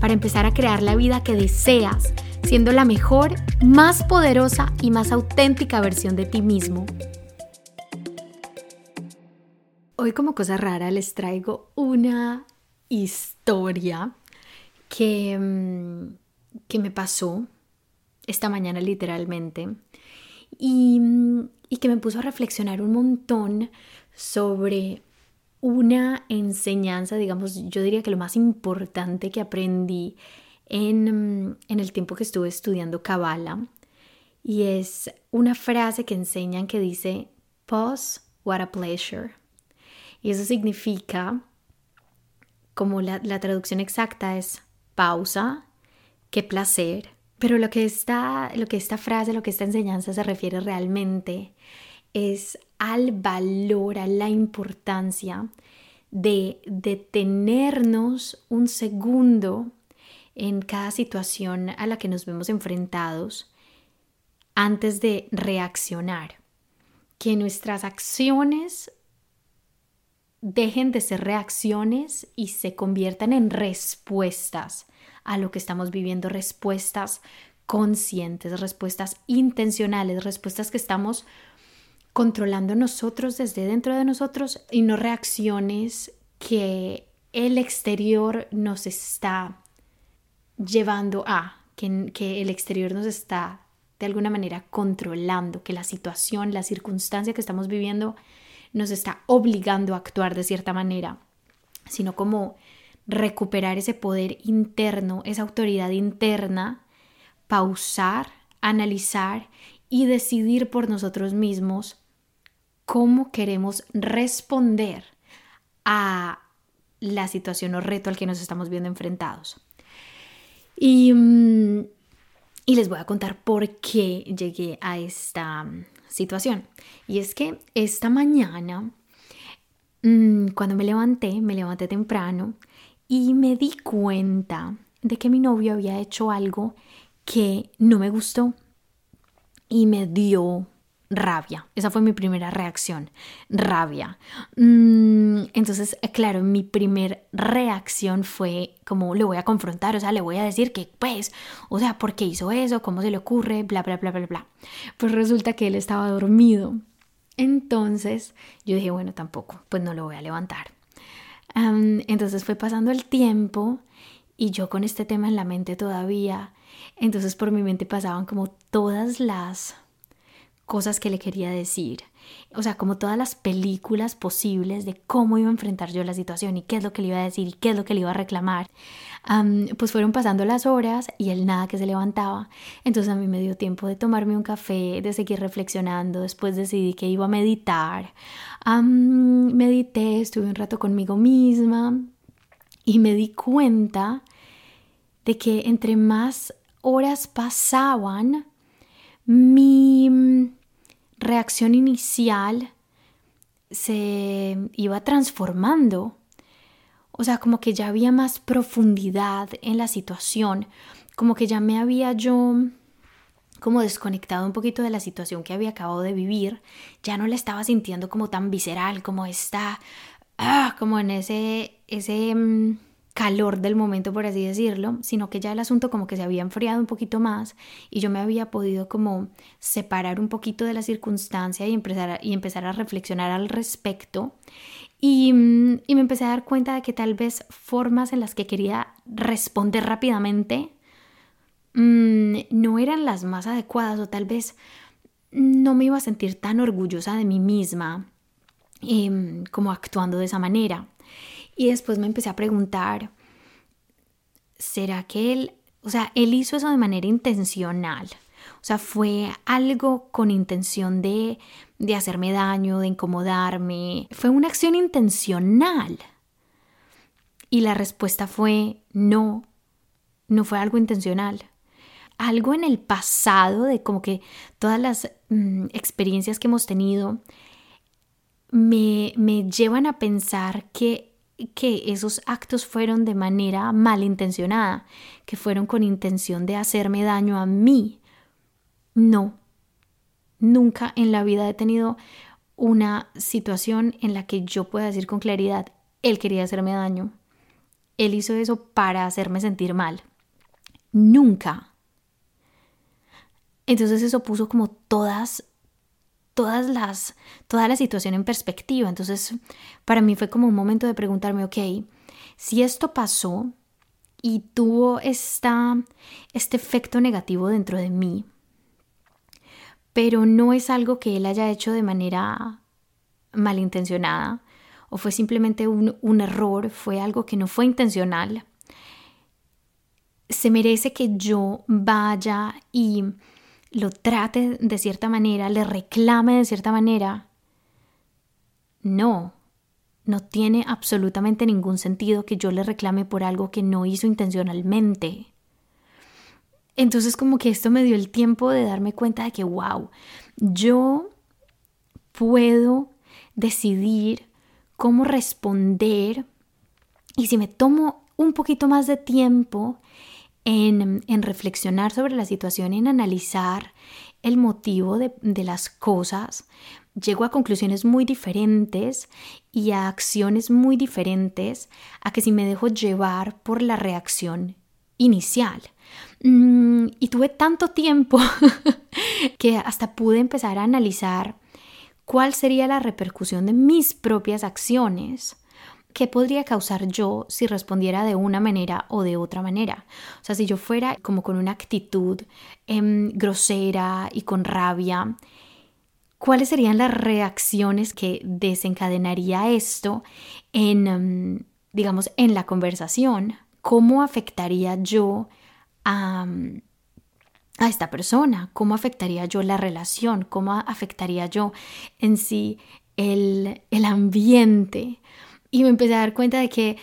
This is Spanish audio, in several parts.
para empezar a crear la vida que deseas, siendo la mejor, más poderosa y más auténtica versión de ti mismo. Hoy como cosa rara les traigo una historia que, mm, que me pasó esta mañana literalmente y, y que me puso a reflexionar un montón sobre una enseñanza, digamos, yo diría que lo más importante que aprendí en, en el tiempo que estuve estudiando Kabbalah. Y es una frase que enseñan que dice, Pause, what a pleasure. Y eso significa, como la, la traducción exacta es pausa, qué placer. Pero lo que, está, lo que esta frase, lo que esta enseñanza se refiere realmente es al valor, a la importancia de detenernos un segundo en cada situación a la que nos vemos enfrentados antes de reaccionar. Que nuestras acciones dejen de ser reacciones y se conviertan en respuestas a lo que estamos viviendo, respuestas conscientes, respuestas intencionales, respuestas que estamos controlando nosotros desde dentro de nosotros y no reacciones que el exterior nos está llevando a, que, el exterior nos está de alguna manera controlando, que la situación, la circunstancia que estamos viviendo nos está obligando a actuar de cierta manera, sino como recuperar ese poder interno, esa autoridad interna, pausar, analizar y decidir por nosotros mismos cómo queremos responder a la situación o reto al que nos estamos viendo enfrentados. Y, mm, y les voy a contar por qué llegué a esta mm, situación. Y es que esta mañana, mm, cuando me levanté, me levanté temprano y me di cuenta de que mi novio había hecho algo que no me gustó y me dio rabia. Esa fue mi primera reacción, rabia. Mm, entonces, eh, claro, mi primer reacción fue como le voy a confrontar, o sea, le voy a decir que pues, o sea, ¿por qué hizo eso? ¿Cómo se le ocurre? Bla, bla, bla, bla, bla. Pues resulta que él estaba dormido. Entonces, yo dije, bueno, tampoco, pues no lo voy a levantar. entonces fue pasando el tiempo y yo con este tema en la mente todavía, entonces por mi mente pasaban como todas las cosas que le quería decir. O sea, como todas las películas posibles de cómo iba a enfrentar yo la situación y qué es lo que le iba a decir y qué es lo que le iba a reclamar. pues fueron pasando las horas y él nada que se levantaba. Entonces a mí me dio tiempo de tomarme un café, de seguir reflexionando. Después decidí que iba a meditar. medité, estuve un rato conmigo misma y me di cuenta de que entre más horas pasaban, mi mm, reacción inicial se iba transformando. O sea, como que ya había más profundidad en la situación, como que ya me había yo como desconectado un poquito de la situación que había acabado de vivir, ya no la estaba sintiendo como tan visceral, como está, ah, como en ese, ese mm, calor del momento, por así decirlo, sino que ya el asunto como que se había enfriado un poquito más y yo me había podido como separar un poquito de la circunstancia y empezar a, y empezar a reflexionar al respecto. Y, mm, y me empecé a dar cuenta de que tal vez formas en las que quería responder rápidamente mm, no eran las más adecuadas o tal vez no me iba a sentir tan orgullosa de mí misma em, como actuando de esa manera. Y después me empecé a preguntar, ¿será que él, o sea, él hizo eso de manera intencional? O sea, fue algo con intención de, de hacerme daño, de incomodarme. Fue una acción intencional. Y la respuesta fue no, no fue algo intencional. algo en el pasado, de como que todas las mm, experiencias que hemos tenido, me, me llevan a pensar que que esos actos fueron de manera malintencionada, que fueron con intención de hacerme daño a mí. No, nunca en la vida he tenido una situación en la que yo pueda decir con claridad, él quería hacerme daño. Él hizo eso para hacerme sentir mal. Nunca. Entonces eso puso como todas todas las toda la situación en perspectiva. Entonces, para mí fue como un momento de preguntarme, ok, si esto pasó y tuvo esta, este efecto negativo dentro de mí, pero no es algo que él haya hecho de manera malintencionada o fue simplemente un, un error, fue algo que no fue intencional, se merece que yo vaya y lo trate de cierta manera, le reclame de cierta manera. No, no tiene absolutamente ningún sentido que yo le reclame por algo que no hizo intencionalmente. Entonces como que esto me dio el tiempo de darme cuenta de que, wow, yo puedo decidir cómo responder y si me tomo un poquito más de tiempo en, reflexionar sobre la situación, en analizar el motivo de, de las cosas, llego a conclusiones muy diferentes y a acciones muy diferentes a que si me dejo llevar por la reacción inicial. Mm, y tuve tanto tiempo que hasta pude empezar a analizar cuál sería la repercusión de mis propias acciones ¿qué podría causar yo si respondiera de una manera o de otra manera? O sea, si yo fuera como con una actitud em, grosera y con rabia, ¿cuáles serían las reacciones que desencadenaría esto en, em, digamos, en la conversación? ¿Cómo afectaría yo a, a esta persona? ¿Cómo afectaría yo la relación? ¿Cómo afectaría yo en sí el, el ambiente? Y me empecé a dar cuenta de que,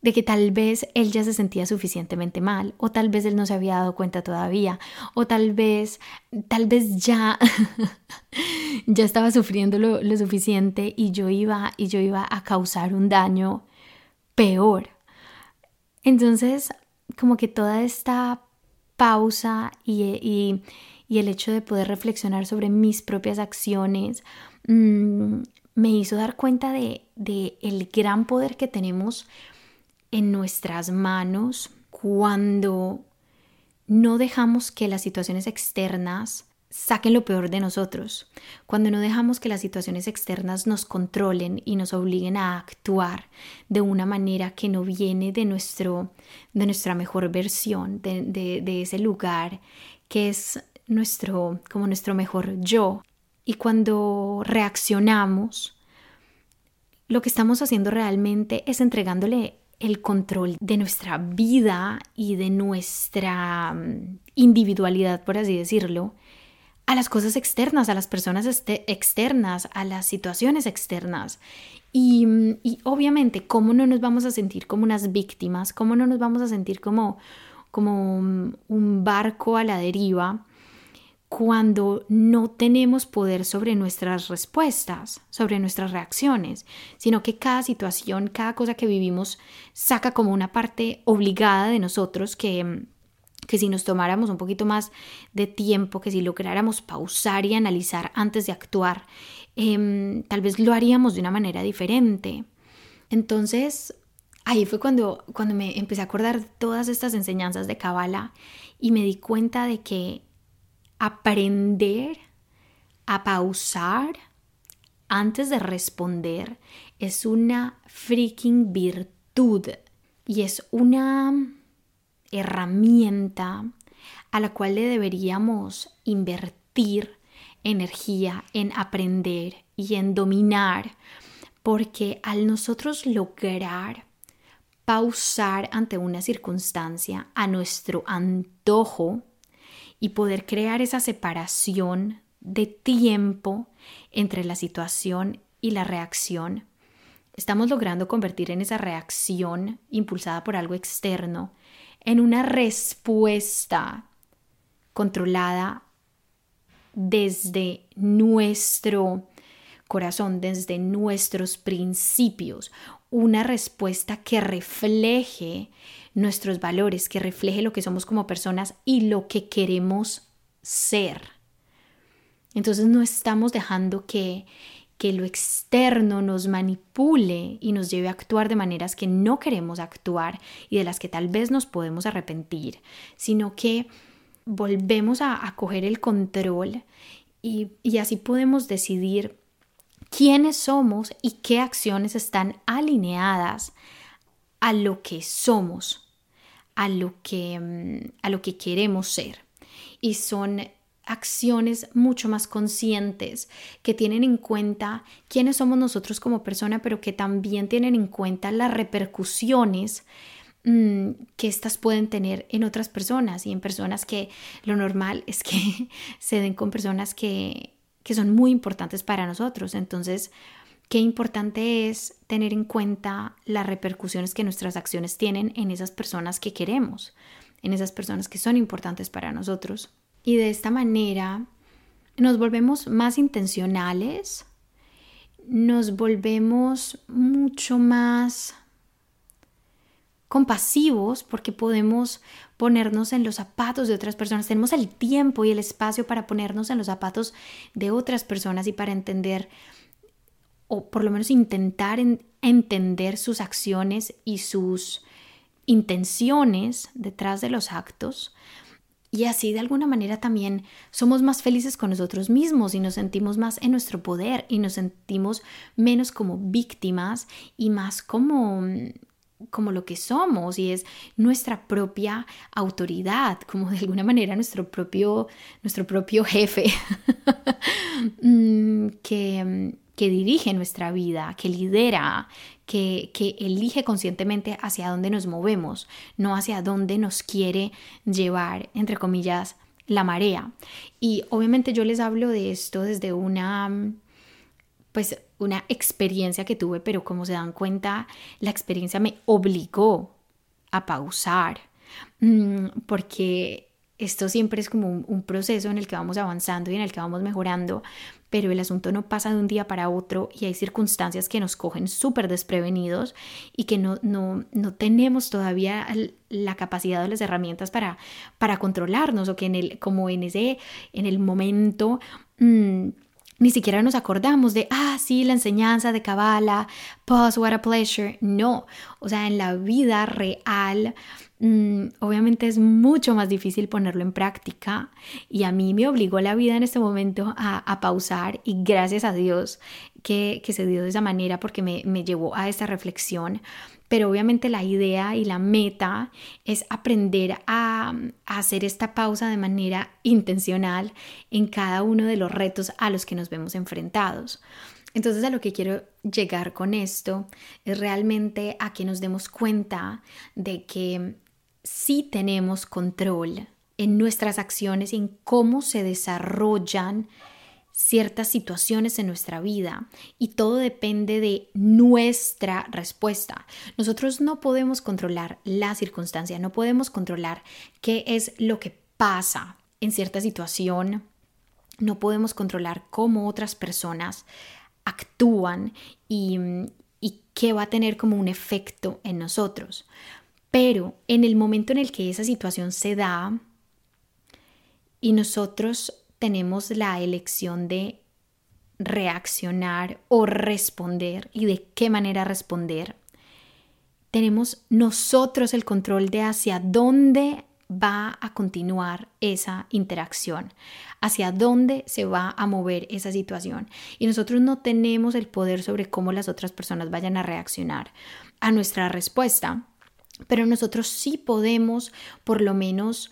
de que tal vez él ya se sentía suficientemente mal, o tal vez él no se había dado cuenta todavía, o tal vez, tal vez ya, ya estaba sufriendo lo, lo suficiente y yo iba, y yo iba a causar un daño peor. Entonces, como que toda esta pausa y, y, el hecho de poder reflexionar sobre mis propias acciones mmm, me hizo dar cuenta de, el gran poder que tenemos en nuestras manos cuando no dejamos que las situaciones externas saquen lo peor de nosotros, cuando no dejamos que las situaciones externas nos controlen y nos obliguen a actuar de una manera que no viene de, nuestro, de nuestra mejor versión, de, de, de ese lugar que es nuestro, como nuestro mejor yo. Y cuando reaccionamos, lo que estamos haciendo realmente es entregándole el control de nuestra vida y de nuestra mm, individualidad, por así decirlo, a las cosas externas, a las personas este, externas, a las situaciones externas. Y, mm, y, obviamente, ¿cómo no nos vamos a sentir como unas víctimas? ¿Cómo no nos vamos a sentir como, como un barco a la deriva? Cuando no tenemos poder sobre nuestras respuestas, sobre nuestras reacciones, sino que cada situación, cada cosa que vivimos saca como una parte obligada de nosotros que, que si nos tomáramos un poquito más de tiempo, que si lográramos pausar y analizar antes de actuar, em, tal vez lo haríamos de una manera diferente. Entonces, ahí fue cuando, cuando me empecé a acordar todas estas enseñanzas de Kabbalah y me di cuenta de que aprender a pausar antes de responder es una freaking virtud y es una herramienta a la cual le deberíamos invertir energía en aprender y en dominar, porque al nosotros lograr pausar ante una circunstancia a nuestro antojo, y poder crear esa separación de tiempo entre la situación y la reacción, estamos logrando convertir en esa reacción impulsada por algo externo en una respuesta controlada desde nuestro corazón, desde nuestros principios, una respuesta que refleje nuestros valores, que refleje lo que somos como personas y lo que queremos ser. Entonces no estamos dejando que, que lo externo nos manipule y nos lleve a actuar de maneras que no queremos actuar y de las que tal vez nos podemos arrepentir, sino que volvemos a, coger el control y, y así podemos decidir quiénes somos y qué acciones están alineadas a lo que somos, a lo que, mm, a lo que queremos ser. Y son acciones mucho más conscientes que tienen en cuenta quiénes somos nosotros como persona, pero que también tienen en cuenta las repercusiones mm, que éstas pueden tener en otras personas y en personas que lo normal es que se den con personas que, que son muy importantes para nosotros. Entonces, Qué importante es tener en cuenta las repercusiones que nuestras acciones tienen en esas personas que queremos, en esas personas que son importantes para nosotros. Y de esta manera nos volvemos más intencionales, nos volvemos mucho más compasivos porque podemos ponernos en los zapatos de otras personas. Tenemos el tiempo y el espacio para ponernos en los zapatos de otras personas y para entender o por lo menos intentar entender sus acciones y sus intenciones detrás de los actos. Y así de alguna manera también somos más felices con nosotros mismos y nos sentimos más en nuestro poder y nos sentimos menos como víctimas y más como como lo que somos y es nuestra propia autoridad, como de alguna manera nuestro propio, nuestro propio jefe mm, que, que dirige nuestra vida, que lidera, que, que, elige conscientemente hacia dónde nos movemos, no hacia dónde nos quiere llevar, entre comillas, la marea. Y obviamente yo les hablo de esto desde una, pues, una experiencia que tuve, pero como se dan cuenta, la experiencia me obligó a pausar, mm, porque esto siempre es como un, proceso en el que vamos avanzando y en el que vamos mejorando, pero el asunto no pasa de un día para otro y hay circunstancias que nos cogen súper desprevenidos y que no, no, no, tenemos todavía la capacidad o las herramientas para, para controlarnos o que en el, como en ese, en el momento... Mm, ni siquiera nos acordamos de, ah, sí, la enseñanza de Kabbalah, pause, what a pleasure. No, o sea, en la vida real, mm, obviamente es mucho más difícil ponerlo en práctica y a mí me obligó la vida en este momento a, pausar y gracias a Dios que, se dio de esa manera porque me, me llevó a esta reflexión pero obviamente la idea y la meta es aprender a, hacer esta pausa de manera intencional en cada uno de los retos a los que nos vemos enfrentados. Entonces a lo que quiero llegar con esto es realmente a que nos demos cuenta de que sí tenemos control en nuestras acciones en cómo se desarrollan ciertas situaciones en nuestra vida y todo depende de nuestra respuesta. Nosotros no podemos controlar la circunstancia, no podemos controlar qué es lo que pasa en cierta situación, no podemos controlar cómo otras personas actúan y, y qué va a tener como un efecto en nosotros. Pero en el momento en el que esa situación se da y nosotros tenemos la elección de reaccionar o responder y de qué manera responder. Tenemos nosotros el control de hacia dónde va a continuar esa interacción, hacia dónde se va a mover esa situación. Y nosotros no tenemos el poder sobre cómo las otras personas vayan a reaccionar a nuestra respuesta, pero nosotros sí podemos por lo menos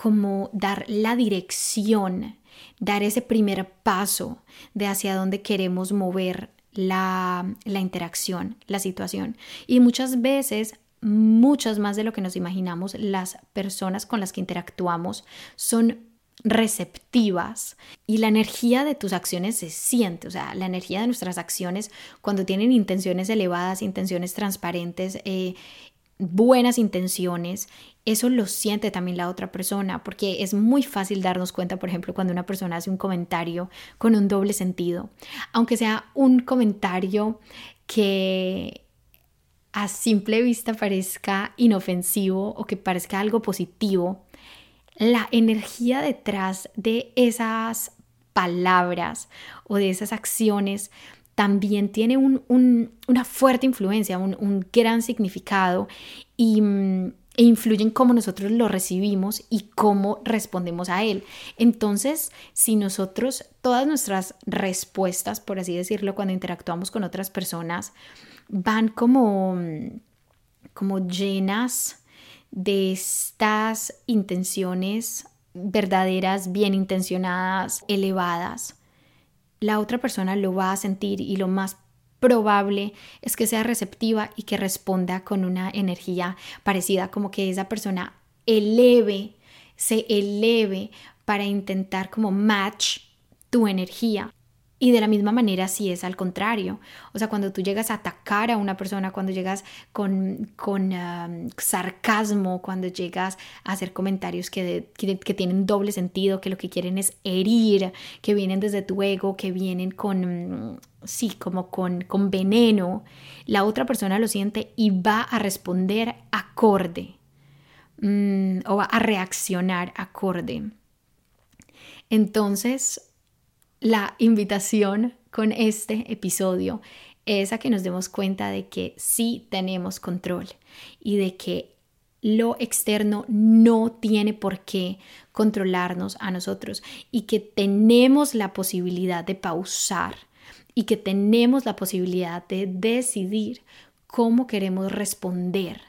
como dar la dirección, dar ese primer paso de hacia dónde queremos mover la, la interacción, la situación. Y muchas veces muchas más de lo que nos imaginamos, las personas con las que interactuamos son receptivas y la energía de tus acciones se siente, o sea, la energía de nuestras acciones cuando tienen intenciones elevadas, intenciones transparentes, eh, buenas intenciones, eso lo siente también la otra persona, porque es muy fácil darnos cuenta, por ejemplo, cuando una persona hace un comentario con un doble sentido, aunque sea un comentario que a simple vista parezca inofensivo o que parezca algo positivo, la energía detrás de esas palabras o de esas acciones también tiene una fuerte influencia, un, gran significado y, mm, e influye en cómo nosotros lo recibimos y cómo respondemos a él. Entonces, si nosotros, todas nuestras respuestas, por así decirlo, cuando interactuamos con otras personas, van como, mm, como llenas de estas intenciones verdaderas, bien intencionadas, elevadas, la otra persona lo va a sentir y lo más probable es que sea receptiva y que responda con una energía parecida, como que esa persona eleve, se eleve para intentar como match tu energía. Y de la misma manera si es al contrario. O sea, cuando tú llegas a atacar a una persona, cuando llegas con, con sarcasmo, cuando llegas a hacer comentarios que, que, tienen doble sentido, que lo que quieren es herir, que vienen desde tu ego, que vienen con, sí, como con, con veneno, la otra persona lo siente y va a responder acorde. Mm, o va a reaccionar acorde. Entonces, la invitación con este episodio es a que nos demos cuenta de que sí tenemos control y de que lo externo no tiene por qué controlarnos a nosotros y que tenemos la posibilidad de pausar y que tenemos la posibilidad de decidir cómo queremos responder,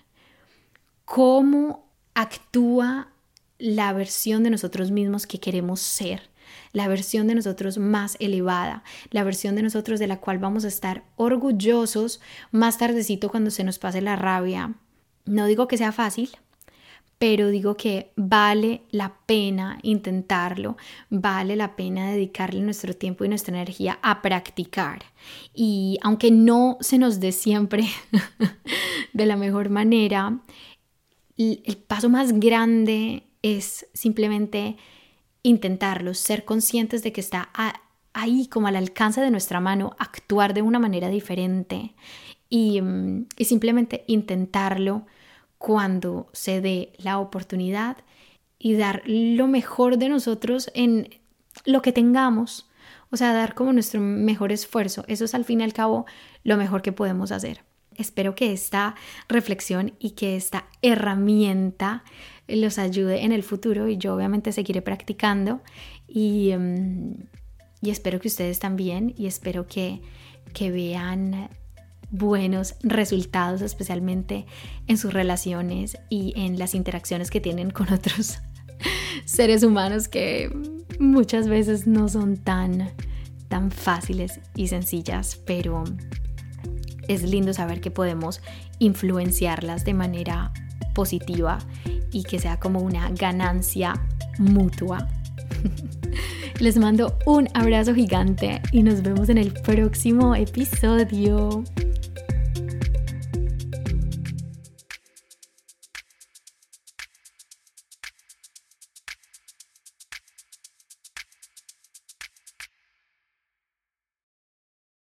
cómo actúa la versión de nosotros mismos que queremos ser la versión de nosotros más elevada, la versión de nosotros de la cual vamos a estar orgullosos más tardecito cuando se nos pase la rabia. No digo que sea fácil, pero digo que vale la pena intentarlo, vale la pena dedicarle nuestro tiempo y nuestra energía a practicar. Y aunque no se nos dé siempre de la mejor manera, el paso más grande es simplemente intentarlo, ser conscientes de que está ahí como al alcance de nuestra mano, actuar de una manera diferente y, mm, y simplemente intentarlo cuando se dé la oportunidad y dar lo mejor de nosotros en lo que tengamos. O sea, dar como nuestro mejor esfuerzo. Eso es al fin y al cabo lo mejor que podemos hacer. Espero que esta reflexión y que esta herramienta los ayude en el futuro y yo obviamente seguiré practicando y, em, y espero que ustedes también y espero que, que vean buenos resultados, especialmente en sus relaciones y en las interacciones que tienen con otros seres humanos que muchas veces no son tan, tan fáciles y sencillas, pero es lindo saber que podemos influenciarlas de manera positiva y que sea como una ganancia mutua. Les mando un abrazo gigante y nos vemos en el próximo episodio.